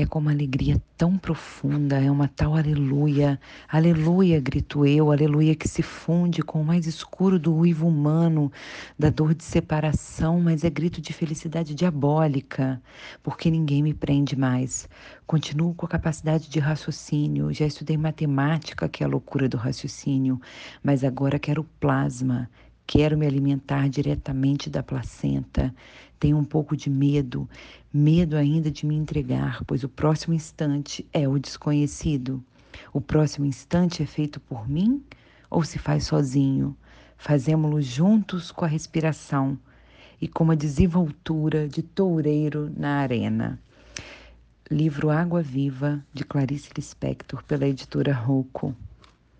É com uma alegria tão profunda, é uma tal aleluia. Aleluia, grito eu, aleluia que se funde com o mais escuro do uivo humano, da dor de separação, mas é grito de felicidade diabólica, porque ninguém me prende mais. Continuo com a capacidade de raciocínio, já estudei matemática, que é a loucura do raciocínio, mas agora quero plasma, Quero me alimentar diretamente da placenta. Tenho um pouco de medo, medo ainda de me entregar, pois o próximo instante é o desconhecido. O próximo instante é feito por mim ou se faz sozinho? Fazemos-lo juntos com a respiração e com uma desenvoltura de toureiro na arena. Livro Água Viva, de Clarice Lispector, pela editora Rocco.